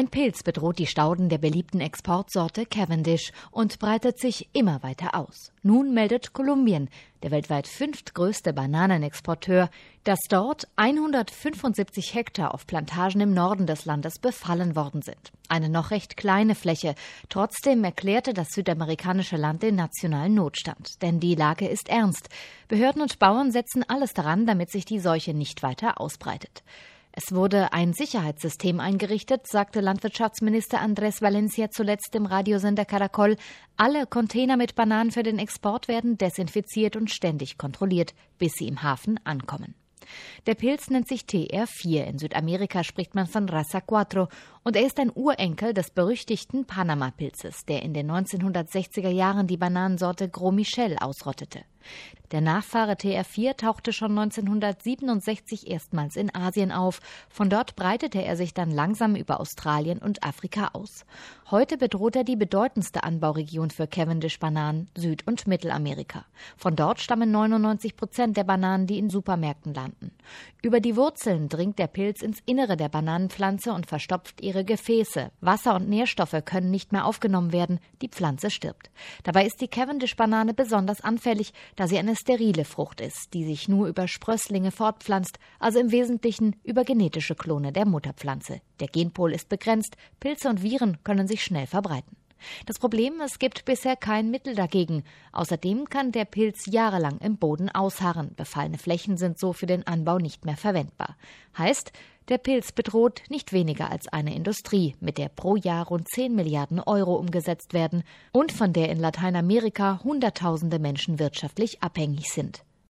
Ein Pilz bedroht die Stauden der beliebten Exportsorte Cavendish und breitet sich immer weiter aus. Nun meldet Kolumbien, der weltweit fünftgrößte Bananenexporteur, dass dort 175 Hektar auf Plantagen im Norden des Landes befallen worden sind. Eine noch recht kleine Fläche. Trotzdem erklärte das südamerikanische Land den nationalen Notstand. Denn die Lage ist ernst. Behörden und Bauern setzen alles daran, damit sich die Seuche nicht weiter ausbreitet. Es wurde ein Sicherheitssystem eingerichtet, sagte Landwirtschaftsminister Andrés Valencia zuletzt im Radiosender Caracol. Alle Container mit Bananen für den Export werden desinfiziert und ständig kontrolliert, bis sie im Hafen ankommen. Der Pilz nennt sich TR4. In Südamerika spricht man von Raza Cuatro und er ist ein Urenkel des berüchtigten Panama-Pilzes, der in den 1960er Jahren die Bananensorte Gros Michel ausrottete. Der Nachfahre TR4 tauchte schon 1967 erstmals in Asien auf. Von dort breitete er sich dann langsam über Australien und Afrika aus. Heute bedroht er die bedeutendste Anbauregion für Cavendish-Bananen, Süd- und Mittelamerika. Von dort stammen 99 Prozent der Bananen, die in Supermärkten landen. Über die Wurzeln dringt der Pilz ins Innere der Bananenpflanze und verstopft ihre Gefäße. Wasser und Nährstoffe können nicht mehr aufgenommen werden, die Pflanze stirbt. Dabei ist die Cavendish-Banane besonders anfällig, da sie eine sterile Frucht ist, die sich nur über Sprösslinge fortpflanzt, also im Wesentlichen über genetische Klone der Mutterpflanze. Der Genpol ist begrenzt, Pilze und Viren können sich schnell verbreiten. Das Problem, es gibt bisher kein Mittel dagegen. Außerdem kann der Pilz jahrelang im Boden ausharren. Befallene Flächen sind so für den Anbau nicht mehr verwendbar. Heißt, der Pilz bedroht nicht weniger als eine Industrie, mit der pro Jahr rund 10 Milliarden Euro umgesetzt werden und von der in Lateinamerika Hunderttausende Menschen wirtschaftlich abhängig sind.